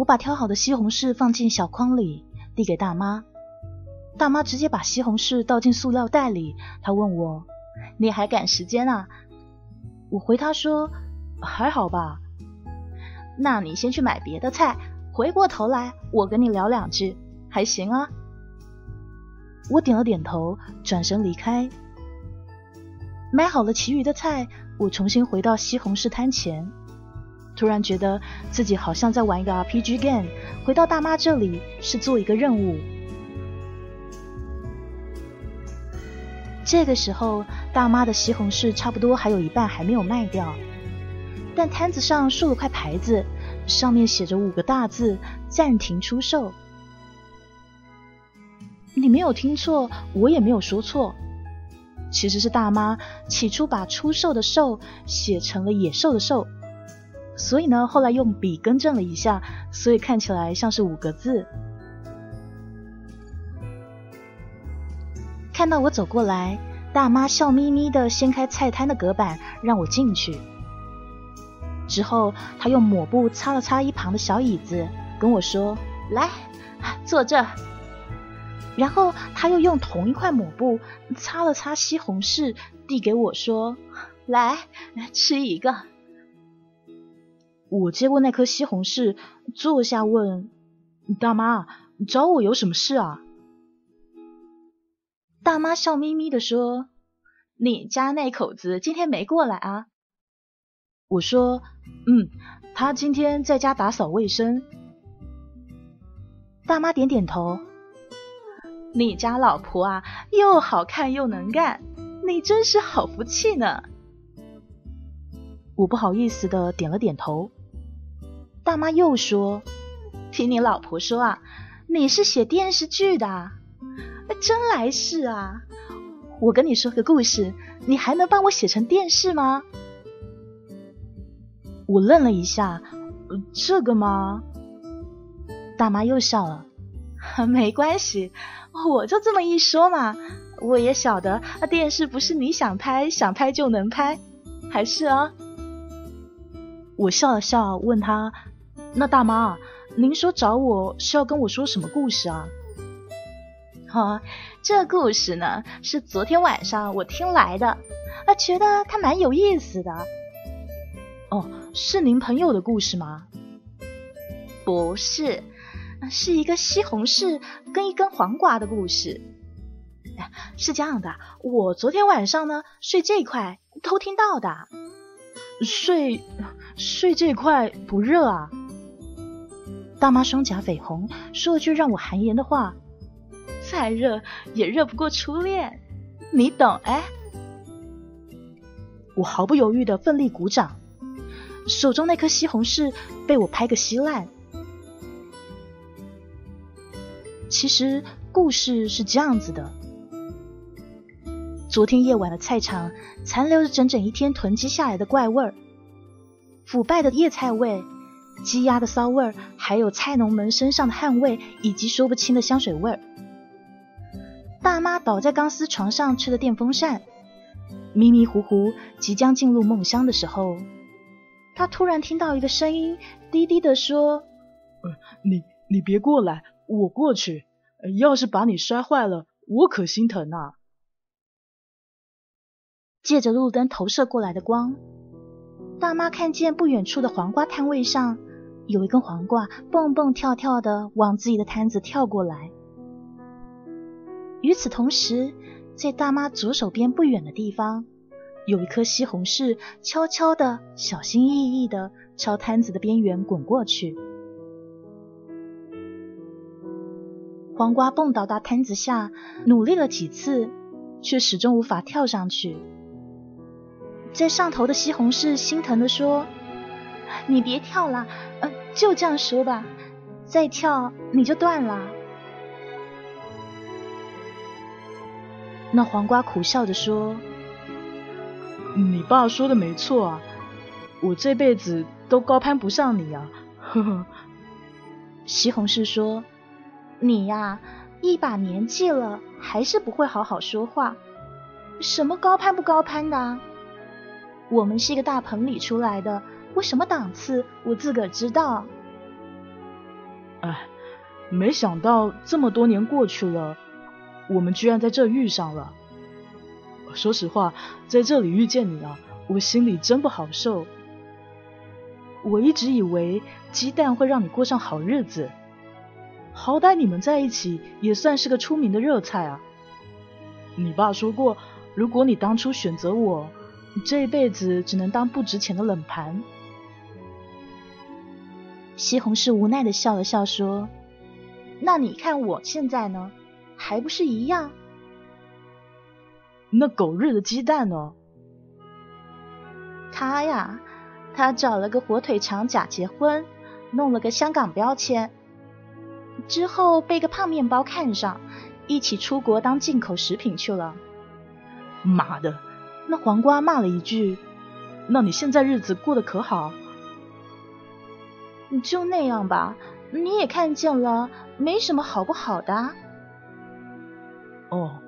我把挑好的西红柿放进小筐里，递给大妈。大妈直接把西红柿倒进塑料袋里。她问我：“你还赶时间啊？”我回她说：“还好吧。”那你先去买别的菜，回过头来我跟你聊两句，还行啊。我点了点头，转身离开。买好了其余的菜，我重新回到西红柿摊前。突然觉得自己好像在玩一个 RPG game，回到大妈这里是做一个任务。这个时候，大妈的西红柿差不多还有一半还没有卖掉，但摊子上竖了块牌子，上面写着五个大字：“暂停出售。”你没有听错，我也没有说错，其实是大妈起初把“出售”的“售”写成了“野兽”的“兽”。所以呢，后来用笔更正了一下，所以看起来像是五个字。看到我走过来，大妈笑眯眯的掀开菜摊的隔板，让我进去。之后，她用抹布擦了擦一旁的小椅子，跟我说：“来，坐这。”然后，她又用同一块抹布擦了擦西红柿，递给我说：“来来，吃一个。”我接过那颗西红柿，坐下问大妈：“找我有什么事啊？”大妈笑眯眯的说：“你家那口子今天没过来啊？”我说：“嗯，他今天在家打扫卫生。”大妈点点头：“你家老婆啊，又好看又能干，你真是好福气呢。”我不好意思的点了点头。大妈又说：“听你老婆说啊，你是写电视剧的，真来事啊！我跟你说个故事，你还能帮我写成电视吗？”我愣了一下，这个吗？大妈又笑了，没关系，我就这么一说嘛。我也晓得，电视不是你想拍想拍就能拍，还是啊？我笑了笑，问他。那大妈，您说找我是要跟我说什么故事啊？哈，这故事呢是昨天晚上我听来的，啊，觉得它蛮有意思的。哦，是您朋友的故事吗？不是，是一个西红柿跟一根黄瓜的故事。是这样的，我昨天晚上呢睡这块偷听到的。睡睡这块不热啊？大妈双颊绯红，说了句让我汗颜的话：“再热也热不过初恋，你懂哎。”我毫不犹豫的奋力鼓掌，手中那颗西红柿被我拍个稀烂。其实故事是这样子的：昨天夜晚的菜场残留着整整一天囤积下来的怪味儿，腐败的叶菜味。鸡鸭的骚味儿，还有菜农们身上的汗味，以及说不清的香水味儿。大妈倒在钢丝床上，吹着电风扇，迷迷糊糊，即将进入梦乡的时候，她突然听到一个声音，低低的说：“你你别过来，我过去。要是把你摔坏了，我可心疼啊！”借着路灯投射过来的光，大妈看见不远处的黄瓜摊位上。有一根黄瓜蹦蹦跳跳的往自己的摊子跳过来。与此同时，在大妈左手边不远的地方，有一颗西红柿悄悄的、小心翼翼的朝摊子的边缘滚过去。黄瓜蹦到大摊子下，努力了几次，却始终无法跳上去。在上头的西红柿心疼的说：“你别跳了。”就这样说吧，再跳你就断了。那黄瓜苦笑着说：“你爸说的没错啊，我这辈子都高攀不上你啊。”呵呵。西红柿说：“你呀，一把年纪了，还是不会好好说话。什么高攀不高攀的？我们是一个大棚里出来的。”我什么档次，我自个儿知道。哎，没想到这么多年过去了，我们居然在这遇上了。说实话，在这里遇见你啊，我心里真不好受。我一直以为鸡蛋会让你过上好日子，好歹你们在一起也算是个出名的热菜啊。你爸说过，如果你当初选择我，你这一辈子只能当不值钱的冷盘。西红柿无奈的笑了笑说：“那你看我现在呢，还不是一样？”那狗日的鸡蛋呢？他呀，他找了个火腿肠假结婚，弄了个香港标签，之后被个胖面包看上，一起出国当进口食品去了。妈的！那黄瓜骂了一句：“那你现在日子过得可好？”就那样吧，你也看见了，没什么好不好的。哦。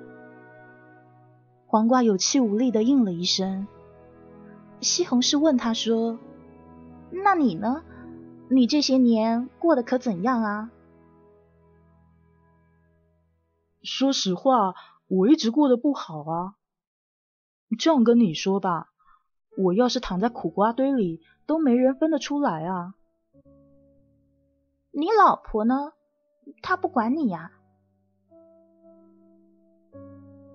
黄瓜有气无力的应了一声。西红柿问他说：“那你呢？你这些年过得可怎样啊？”说实话，我一直过得不好啊。这样跟你说吧，我要是躺在苦瓜堆里，都没人分得出来啊。你老婆呢？她不管你呀。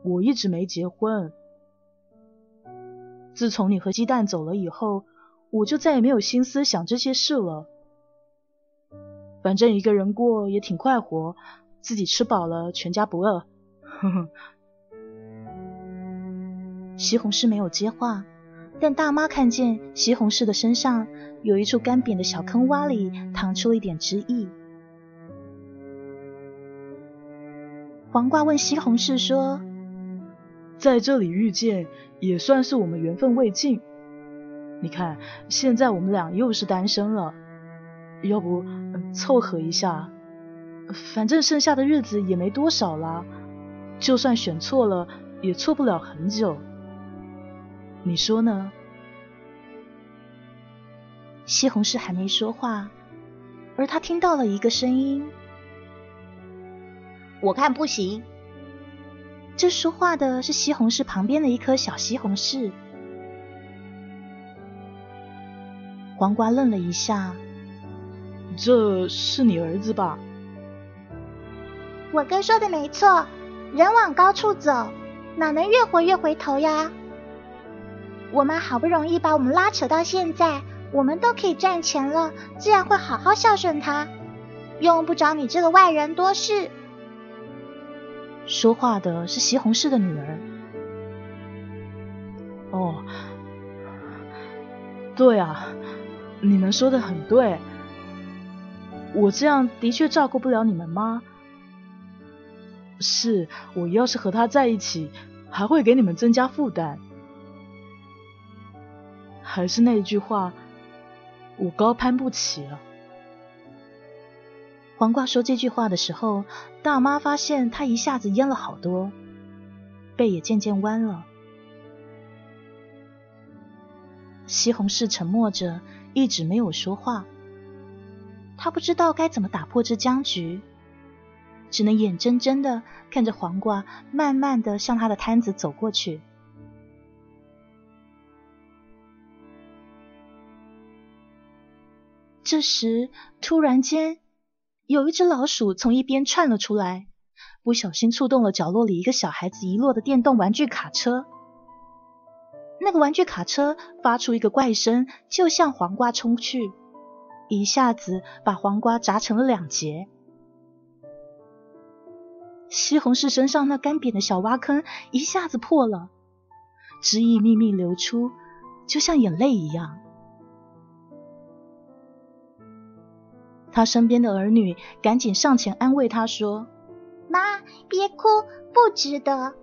我一直没结婚。自从你和鸡蛋走了以后，我就再也没有心思想这些事了。反正一个人过也挺快活，自己吃饱了，全家不饿。呵呵。西红柿没有接话，但大妈看见西红柿的身上有一处干瘪的小坑洼里淌出了一点汁液。黄瓜问西红柿说。在这里遇见也算是我们缘分未尽。你看，现在我们俩又是单身了，要不凑合一下？反正剩下的日子也没多少了，就算选错了，也错不了很久。你说呢？西红柿还没说话，而他听到了一个声音：“我看不行。”这说话的是西红柿旁边的一颗小西红柿。黄瓜愣了一下：“这是你儿子吧？”我哥说的没错，人往高处走，哪能越活越回头呀？我妈好不容易把我们拉扯到现在，我们都可以赚钱了，自然会好好孝顺她，用不着你这个外人多事。说话的是西红柿的女儿。哦，对啊，你们说的很对。我这样的确照顾不了你们吗？是，我要是和他在一起，还会给你们增加负担。还是那句话，我高攀不起了。黄瓜说这句话的时候，大妈发现他一下子蔫了好多，背也渐渐弯了。西红柿沉默着，一直没有说话。他不知道该怎么打破这僵局，只能眼睁睁的看着黄瓜慢慢的向他的摊子走过去。这时，突然间。有一只老鼠从一边窜了出来，不小心触动了角落里一个小孩子遗落的电动玩具卡车。那个玩具卡车发出一个怪声，就向黄瓜冲去，一下子把黄瓜砸成了两截。西红柿身上那干瘪的小挖坑一下子破了，汁液秘密流出，就像眼泪一样。他身边的儿女赶紧上前安慰他说：“妈，别哭，不值得。”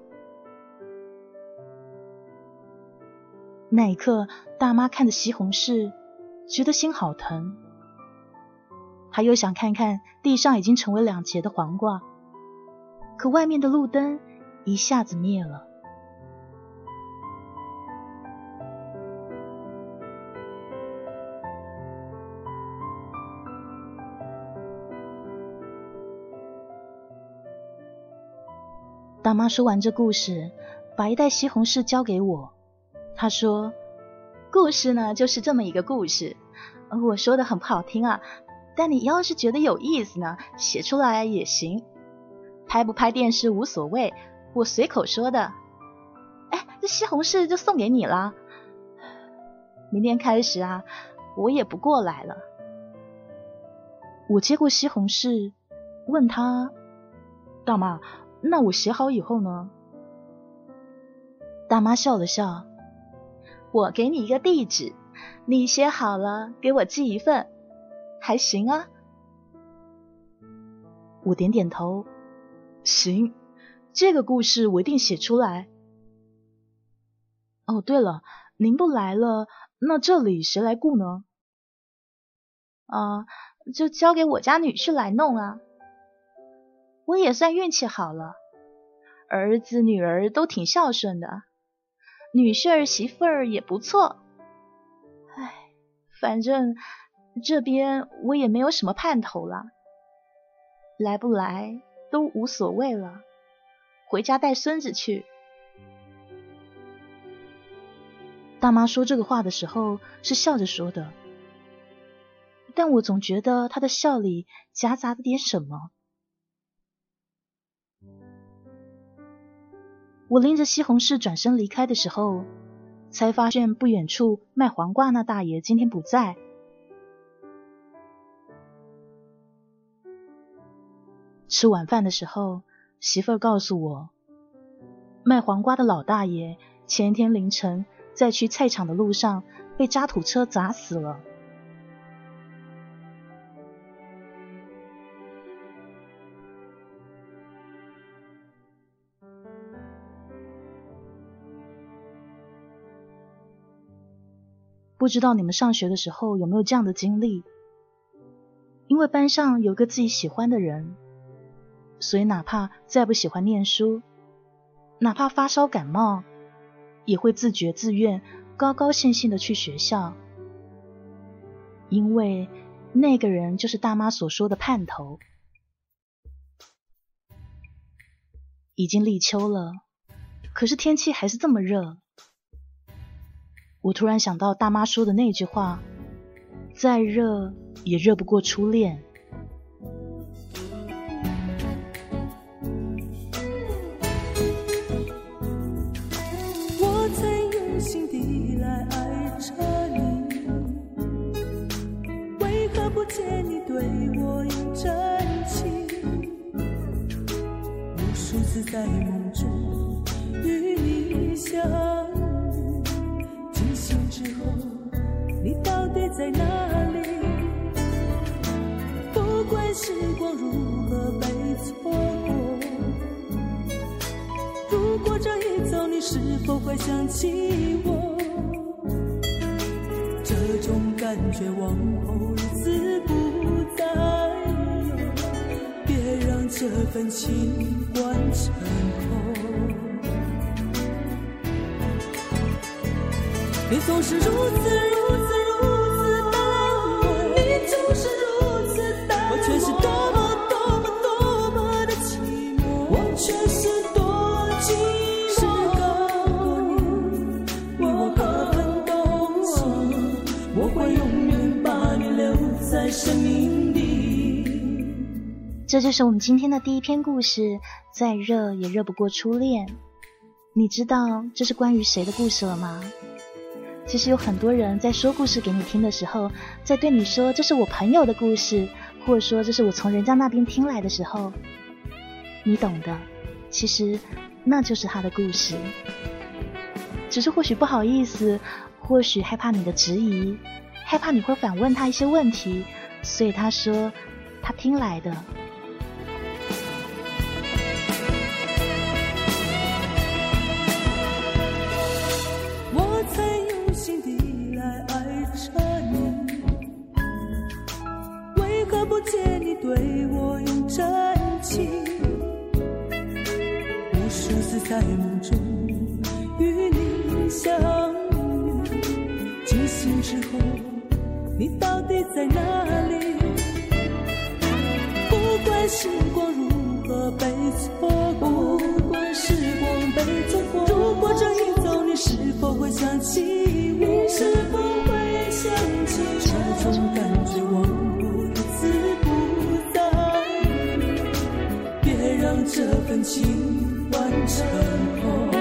那一刻，大妈看着西红柿，觉得心好疼。他又想看看地上已经成为两截的黄瓜，可外面的路灯一下子灭了。大妈说完这故事，把一袋西红柿交给我。她说：“故事呢，就是这么一个故事。我说的很不好听啊，但你要是觉得有意思呢，写出来也行。拍不拍电视无所谓，我随口说的。哎，这西红柿就送给你了。明天开始啊，我也不过来了。”我接过西红柿，问他：“大妈。”那我写好以后呢？大妈笑了笑，我给你一个地址，你写好了给我寄一份，还行啊。我点点头，行，这个故事我一定写出来。哦，对了，您不来了，那这里谁来顾呢？啊，就交给我家女婿来弄啊。我也算运气好了，儿子女儿都挺孝顺的，女婿儿媳妇儿也不错。唉，反正这边我也没有什么盼头了，来不来都无所谓了，回家带孙子去。大妈说这个话的时候是笑着说的，但我总觉得她的笑里夹杂着点什么。我拎着西红柿转身离开的时候，才发现不远处卖黄瓜那大爷今天不在。吃晚饭的时候，媳妇儿告诉我，卖黄瓜的老大爷前天凌晨在去菜场的路上被渣土车砸死了。不知道你们上学的时候有没有这样的经历？因为班上有个自己喜欢的人，所以哪怕再不喜欢念书，哪怕发烧感冒，也会自觉自愿、高高兴兴的去学校。因为那个人就是大妈所说的盼头。已经立秋了，可是天气还是这么热。我突然想到大妈说的那句话：“再热也热不过初恋。”我曾用心的来爱着你，为何不见你对我有真情？无数次在梦否会想起我？这种感觉往后日子不再有，别让这份情换成空。你总是如此如此如此淡漠，你总是如此淡漠，我却是这就是我们今天的第一篇故事，再热也热不过初恋。你知道这是关于谁的故事了吗？其实有很多人在说故事给你听的时候，在对你说这是我朋友的故事，或者说这是我从人家那边听来的时候，你懂的。其实那就是他的故事，只是或许不好意思，或许害怕你的质疑，害怕你会反问他一些问题，所以他说他听来的。情完成后。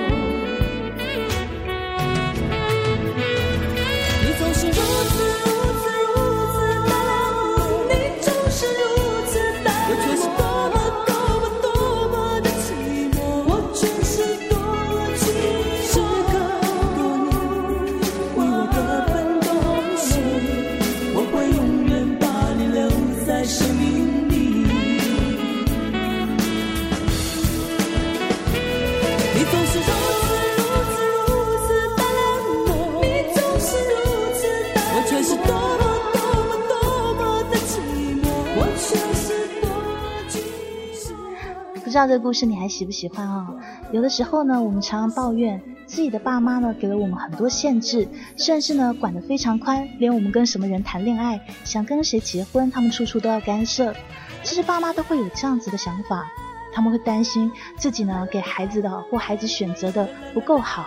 道这个故事你还喜不喜欢啊、有的时候呢，我们常常抱怨自己的爸妈呢给了我们很多限制，甚至呢管得非常宽，连我们跟什么人谈恋爱、想跟谁结婚，他们处处都要干涉。其实爸妈都会有这样子的想法，他们会担心自己呢给孩子的或孩子选择的不够好，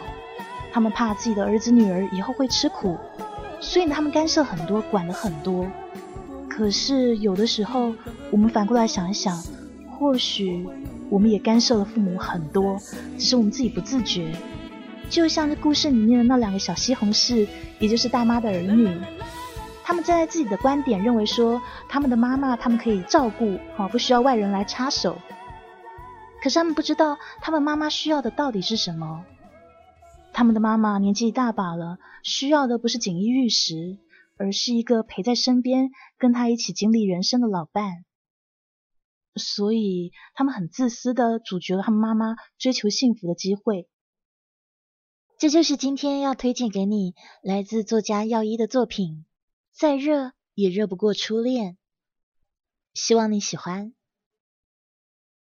他们怕自己的儿子女儿以后会吃苦，所以呢他们干涉很多，管得很多。可是有的时候，我们反过来想一想，或许我们也干涉了父母很多，只是我们自己不自觉。就像这故事里面的那两个小西红柿，也就是大妈的儿女，他们站在自己的观点，认为说他们的妈妈他们可以照顾，哈，不需要外人来插手。可是他们不知道，他们妈妈需要的到底是什么。他们的妈妈年纪一大把了，需要的不是锦衣玉食，而是一个陪在身边，跟他一起经历人生的老伴。所以，他们很自私的阻绝了他们妈妈追求幸福的机会。这就是今天要推荐给你来自作家耀一的作品《再热也热不过初恋》，希望你喜欢。